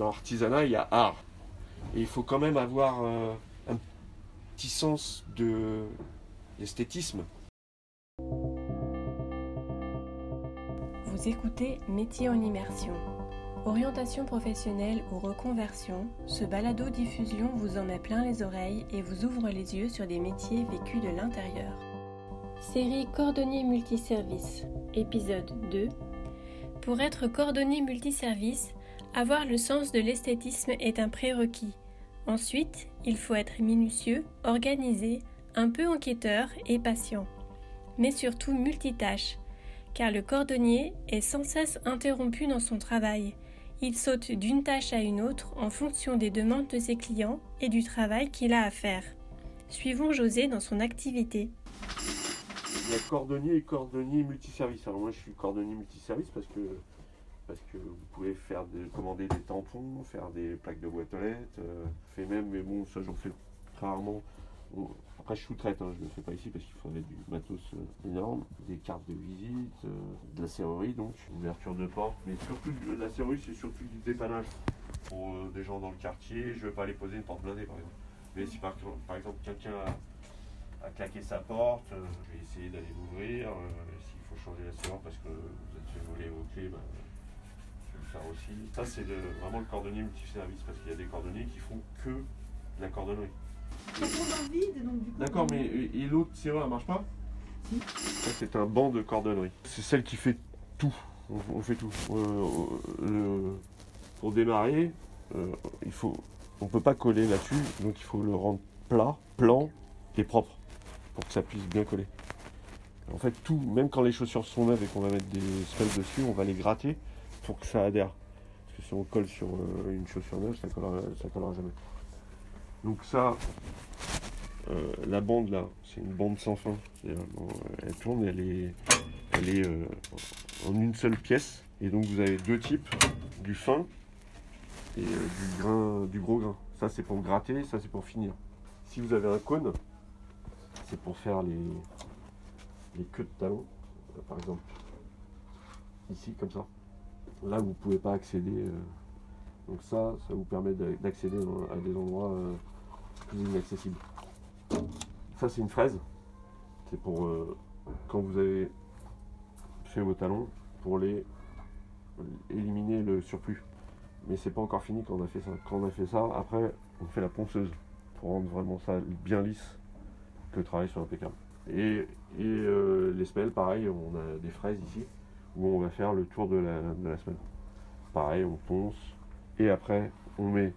dans l'artisanat, il y a art. Et il faut quand même avoir euh, un petit sens de l'esthétisme. Vous écoutez Métier en immersion. Orientation professionnelle ou reconversion, ce balado-diffusion vous en met plein les oreilles et vous ouvre les yeux sur des métiers vécus de l'intérieur. Série Cordonnier Multiservice, épisode 2. Pour être cordonnier multiservice, avoir le sens de l'esthétisme est un prérequis. Ensuite, il faut être minutieux, organisé, un peu enquêteur et patient. Mais surtout multitâche, car le cordonnier est sans cesse interrompu dans son travail. Il saute d'une tâche à une autre en fonction des demandes de ses clients et du travail qu'il a à faire. Suivons José dans son activité. Il y cordonnier et cordonnier multiservice. Alors moi je suis cordonnier multiservice parce que parce que vous pouvez faire des, commander des tampons, faire des plaques de boîte aux lettres, euh, fait même, mais bon ça j'en fais rarement. Bon, après je sous-traite, hein, je ne le fais pas ici parce qu'il faudrait du matos euh, énorme, des cartes de visite, euh, de la serrurerie donc, ouverture de porte, mais surtout de- la serrurerie c'est surtout du dépannage pour euh, des gens dans le quartier. Je ne veux pas aller poser une porte blindée par exemple. Mais si par, par exemple quelqu'un a, a claqué sa porte, euh, je vais essayer d'aller l'ouvrir. euh, S'il faut changer la serrure parce que vous êtes fait voler vos clés, ben, je vais le faire aussi. Ça c'est vraiment le cordonnier multiservice parce qu'il y a des cordonniers qui font que de la cordonnerie. D'accord, mais et l'autre serrure, elle marche pas? Ça, c'est un banc de cordonnerie. C'est celle qui fait tout. On, on fait tout. Euh, le- pour démarrer, euh, il faut, on peut pas coller là-dessus, donc il faut le rendre plat, plan et propre pour que ça puisse bien coller. En fait, tout, même quand les chaussures sont neuves et qu'on va mettre des semelles dessus, on va les gratter pour que ça adhère. Parce que si on colle sur euh, une chaussure neuve, ça collera, ça collera jamais. Donc ça, euh, la bande là, c'est une bande sans fin. Euh, elle tourne, elle est, elle est en une seule pièce. Et donc vous avez deux types, du fin et du grain, du gros grain. Ça c'est pour gratter, ça c'est pour finir. Si vous avez un cône, c'est pour faire les, les queues de talon, euh, par exemple. Ici comme ça. Là vous pouvez pas accéder. euh, donc ça, ça vous permet d'a- d'accéder à des endroits euh, plus inaccessibles. Ça, c'est une fraise. C'est pour euh, quand vous avez fait vos talons, pour les éliminer le surplus. Mais c'est pas encore fini quand on a fait ça. Quand on a fait ça, après, on fait la ponceuse pour rendre vraiment ça bien lisse, que le travail soit impeccable. Et, les semelles, pareil, on a des fraises ici où on va faire le tour de la, de la semelle. Pareil, on ponce et après on met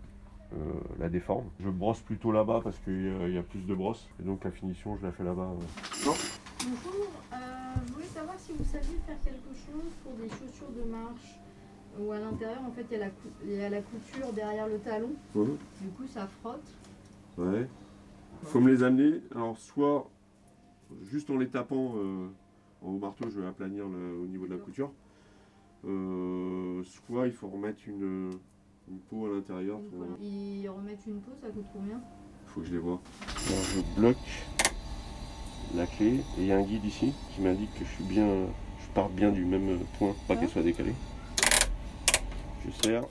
euh, la déforme. Je brosse plutôt là-bas parce qu'il y, a- il y a plus de brosse. Et donc la finition, je la fais là-bas. euh. Bonjour, euh, je voulais savoir si vous saviez faire quelque chose pour des chaussures de marche où à l'intérieur en fait il y, y a la couture derrière le talon, du coup ça frotte. Ouais. Faut me les amener. Alors soit juste en les tapant au marteau, je vais aplanir le- au niveau de la couture. Euh, soit il faut remettre une, une peau à l'intérieur. Pour-. Ils remettent une peau, ça coûte combien? Faut que je les vois. Alors je bloque la clé et il y a un guide ici qui m'indique que je suis bien, je pars bien du même point, pas qu'elle soit décalée. Je serre.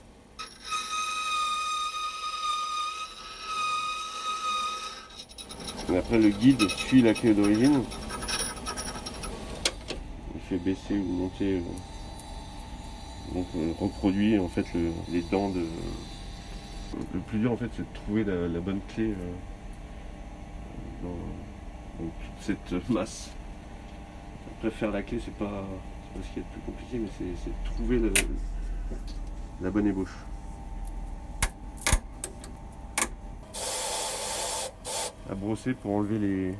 Et après le guide suit la clé d'origine. Baisser ou monter. euh, donc euh, reproduit en fait le- les dents de. Le plus dur en fait c'est de trouver la, bonne clé euh, dans, toute cette masse. Après faire la clé c'est pas, ce qui est le plus compliqué mais c'est trouver la bonne ébauche. À brosser pour enlever les,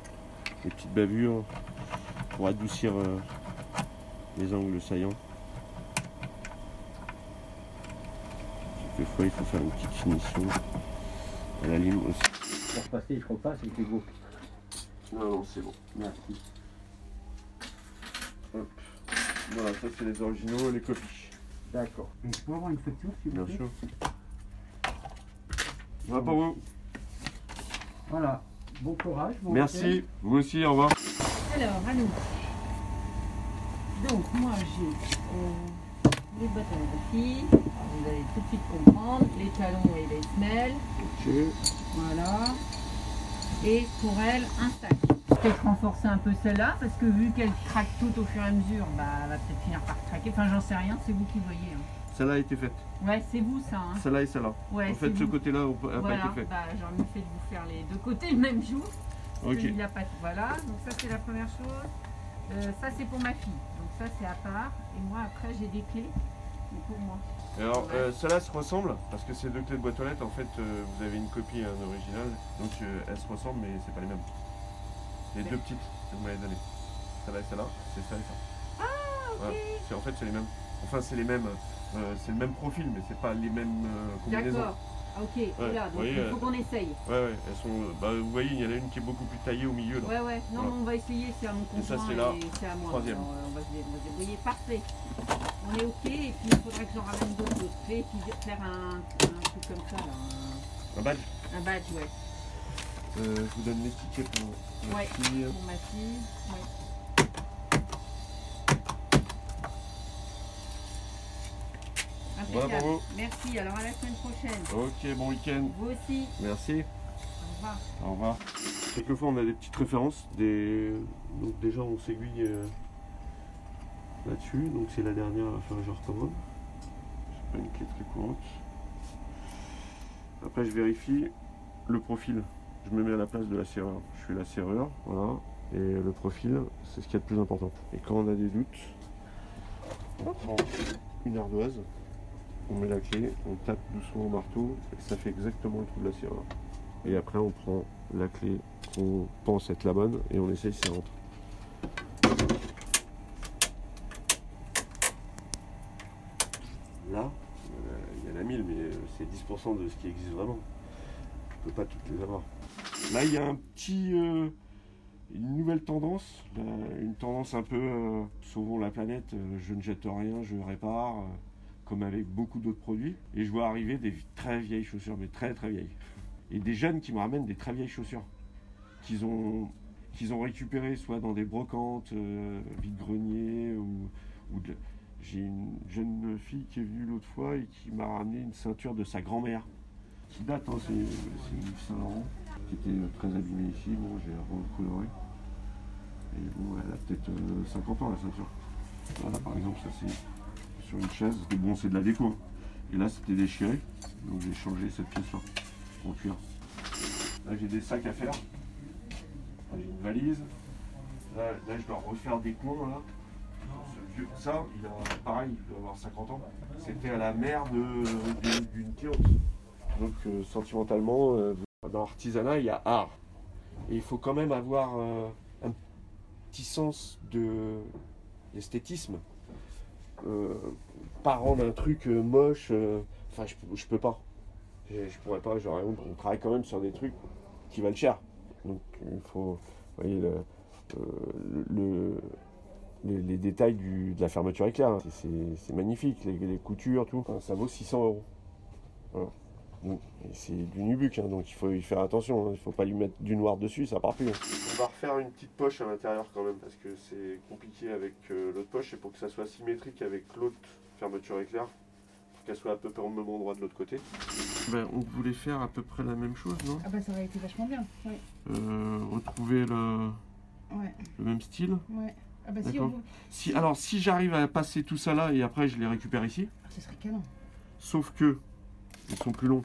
petites bavures, pour adoucir les angles saillants. Quelquefois il faut faire une petite finition à la lime aussi. Pour passer, je repasse c'est beau. Non, non, c'est bon. Merci. Hop. Voilà, ça c'est les originaux et les copies. D'accord. Et je peux avoir une facture, s'il vous Bien plaît sûr. Voilà pour vous. Voilà. Bon courage. bon Merci. week-end. Vous aussi, au revoir. Alors, à nous. Donc, moi, j'ai euh, Les bottes à filles, vous allez tout de suite comprendre, les talons et les semelles. Voilà. Et pour elle, un sac. Peut-être renforcer un peu celle-là, parce que vu qu'elle craque tout au fur et à mesure, bah, elle va peut-être finir par craquer. Enfin, j'en sais rien, c'est vous qui voyez. hein. Celle-là a été faite. Ouais, c'est vous ça. Hein. Celle-là et celle-là. Ouais, en fait, ce côté-là n'a Voilà, pas été fait. bah, j'en ai fait de vous faire les deux côtés le même jour. Parce Ok. qu'il y a pas de- Voilà, donc ça c'est la première chose. Euh, ça c'est pour ma fille, ça c'est à part. Et moi après j'ai des clés, mais pour moi. Alors, euh, celle-là se ressemble parce que c'est deux clés de boîte aux lettres. En fait, euh, vous avez une copie et un original, donc euh, elles se ressemblent, mais c'est pas les mêmes. Les deux petites que vous m'avez données. Celle-là et celle-là, c'est ça et ça. Ah, ok. En fait c'est les mêmes. Enfin, c'est les mêmes. c'est le même profil, mais c'est pas les mêmes combinaisons. Ah, ok, voilà, donc il faut qu'on essaye. Ouais, ouais, elles sont. Bah, vous voyez, il y en a une qui est beaucoup plus taillée au milieu là. Ouais, ouais, non, Voilà. mais on va essayer, c'est à mon Et ça, conjoint c'est là. c'est à moi. Troisième. Alors, euh, on, va se débrouiller, parfait. On est ok, et puis il faudrait que j'en ramène d'autres et puis faire un, un truc comme ça, là, Un badge. un, badge, ouais. Euh, je vous donne pour Ouais. fille. Pour ma fille, ouais. Voilà Impeccable. pour vous. Merci, alors à la semaine prochaine. Ok, bon week-end. Vous aussi, Merci. au revoir. Au revoir. Quelquefois, on a des petites références. Des... Donc, déjà, on s'aiguille euh, là-dessus. Donc, c'est la dernière, enfin, je recommande. C'est pas une clé très courante. Après, je vérifie le profil. Je me mets à la place de la serrure. Je fais la serrure, voilà. Et le profil, c'est ce qui est le plus important. Et quand on a des doutes, on prend une ardoise, on met la clé, on tape doucement au marteau, et ça fait exactement le trou de la serrure. Et après, on prend la clé qu'on pense être la bonne et on essaye si elle rentre. Là, euh, il y en a 1000, mais euh, c'est 10% de ce qui existe vraiment. On ne peut pas toutes les avoir. Là, il y a un petit, euh, une nouvelle tendance, une tendance un peu euh, sauvons la planète, je ne jette rien, je répare, comme avec beaucoup d'autres produits. Et je vois arriver des très vieilles chaussures, mais très très vieilles et des jeunes qui me ramènent des très vieilles chaussures qu'ils ont, ont récupérées soit dans des brocantes, euh, vide-grenier ou, J'ai une jeune fille qui est venue l'autre fois et qui m'a ramené une ceinture de sa grand-mère qui date, hein, c'est c'est une Saint Laurent qui était euh, très abîmée ici. Bon, j'ai recoloré. Et bon, elle a peut-être euh, 50 ans la ceinture. Voilà, par exemple, ça c'est une chaise. Et bon, c'est de la déco. Et là, c'était déchiré. Donc j'ai changé cette pièce-là en cuir. Là, j'ai des sacs à faire. J'ai une valise. Là, je dois refaire des coins. Là. Ce vieux- ça, il a pareil, il doit avoir 50 ans. C'était à la de- d'une cliente. Donc, euh, sentimentalement, euh, dans l'artisanat, il y a art. Et il faut quand même avoir euh, un petit sens de l'esthétisme. Euh, pas rendre un truc euh, moche. euh, Enfin, je, peux pas. Je, pourrais pas, honte. On travaille quand même sur des trucs qui valent cher. Donc il faut, vous voyez, le, le- les, détails de la fermeture éclair, hein. c'est- magnifique, les, coutures, tout. Ça vaut 600 euros. C'est du nubuck, hein, donc il faut y faire attention. hein. Il ne faut pas lui mettre du noir dessus, ça part plus. hein. On va refaire une petite poche à l'intérieur quand même, parce que c'est compliqué avec euh, l'autre poche, et pour que ça soit symétrique avec l'autre fermeture éclair, pour qu'elle soit à peu près au même endroit de l'autre côté. Ben, on voulait faire à peu près la même chose, non? Ah bah ça aurait été vachement bien. Ouais. Euh, Retrouver le, Ouais. le même style? Ouais. Ah bah si D'accord. on Si, alors, si j'arrive à passer tout ça là et après je les récupère ici, Ah, ce serait canon. sauf que ils sont plus longs.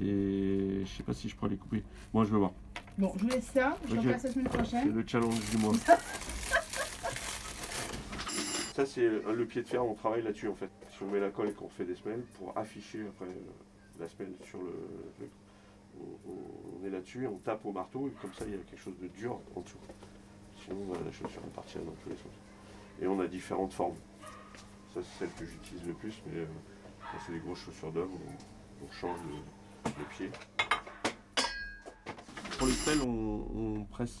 Et je sais pas si je pourrais les couper. Moi, je vais voir. Bon, je vous laisse ça, je Ok. repasse la semaine C'est prochaine. le challenge du mois. Ça, c'est le pied de fer, on travaille là-dessus en fait. Si on met la colle et qu'on fait des semelles, pour afficher après euh, la semelle sur le. le- on, est là-dessus, on tape au marteau et comme ça il y a quelque chose de dur en dessous. Sinon la chaussure elle partirait dans tous les sens. Et on a différentes formes. Ça c'est celle que j'utilise le plus, mais euh, quand c'est des grosses chaussures d'homme, on, on change le, le pied. Pour les semelles, on, on presse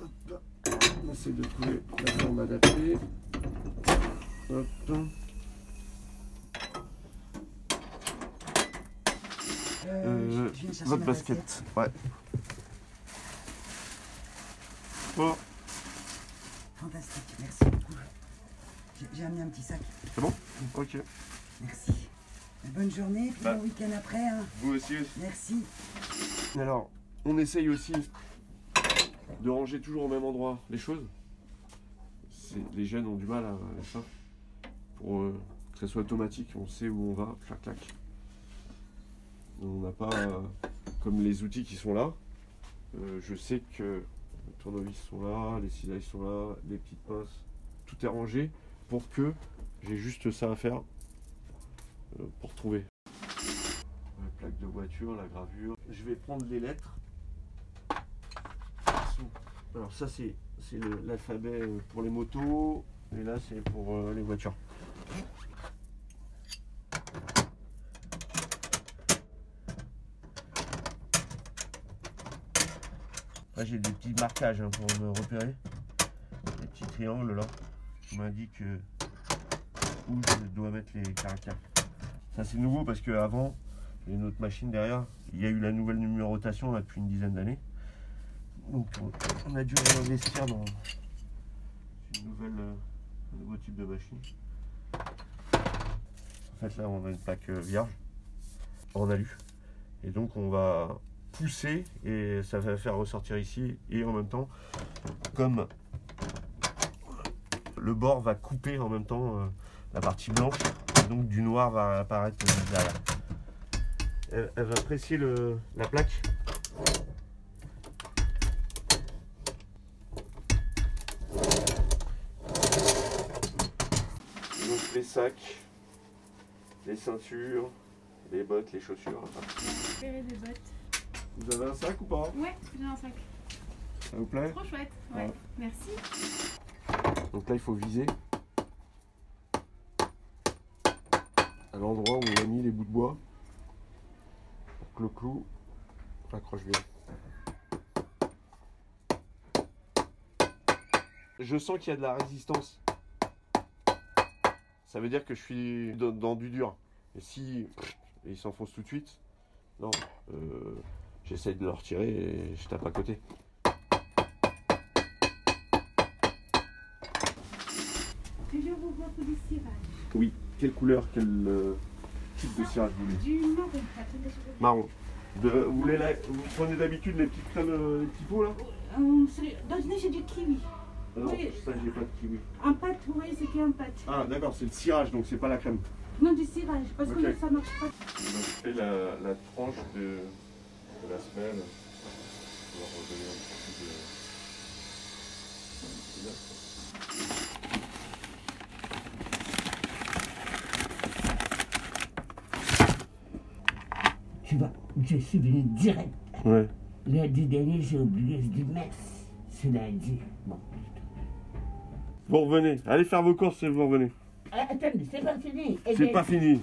Hop. On essaie de trouver la forme adaptée. Hop. Euh, votre basket. Ouais. Oh, Fantastique, merci. J'ai amené un petit sac. C'est bon Ok. Merci. Bonne journée, puis Bah. bon week-end après. hein. Vous aussi Merci. Alors, on essaye aussi de ranger toujours au même endroit les choses. Les jeunes ont du mal à à ça. Pour euh, que ça soit automatique, on sait où on va, clac clac. On n'a pas euh, comme les outils qui sont là. Euh, je sais que les tournevis sont là, les cisailles sont là, les petites pinces, tout est rangé pour que j'ai juste ça à faire euh, pour trouver. La plaque de voiture, la gravure. Je vais prendre les lettres. Alors ça c'est l'alphabet euh, pour les motos et là c'est pour euh, les voitures. J'ai des petits marquages hein, pour me repérer. Des petits triangles là euh, où je dois mettre les caractères. Ça c'est nouveau parce qu'avant, j'ai une autre machine derrière. Il y a eu la nouvelle numérotation depuis une dizaine d'années. Donc on- a dû investir dans une nouvelle, euh, un nouveau type de machine. En fait là on a une plaque euh, vierge en alu. Et donc on va pousser et ça va faire ressortir ici. Et en même temps, comme le bord va couper en même temps euh, la partie blanche, et donc du noir va apparaître derrière. Elle, elle va presser le, la plaque. Donc les sacs, les ceintures, les bottes, les chaussures. Préféré des bottes. Vous avez un sac ou pas? Ouais, j'ai un sac. Ça vous plaît? Trop chouette. Ouais. Ouais. Merci. Donc là, il faut viser à l'endroit où on a mis les bouts de bois pour que le clou accroche bien. Je sens qu'il y a de la résistance. Ça veut dire que je suis dans, du dur. Et si il s'enfonce tout de suite, non, euh, de le retirer et je tape à côté. Toujours vous votre du cirage. Oui. Quelle couleur, quel euh, type de cirage vous voulez Du marron. Marron. De- vous, voulez la- vous prenez d'habitude les petites crèmes, euh, les petits pots là Euh, Dans le j'ai du kiwi. Ah Non, Oui. ça j'ai pas de kiwi. En pâte, oui, c'est qui en pâte. Ah d'accord, c'est le cirage donc c'est pas la crème. Non, du cirage, parce que ça marche pas. Donc je fais la, la tranche de, de la semelle. On va redonner un petit peu de. Tu vois, je suis venu direct. Ouais. Lundi dernier, j'ai oublié, je dis merci. C'est lundi. Bon. Vous revenez. Allez faire vos courses et vous revenez. Ah, attendez, c'est pas fini. Eh C'est pas fini.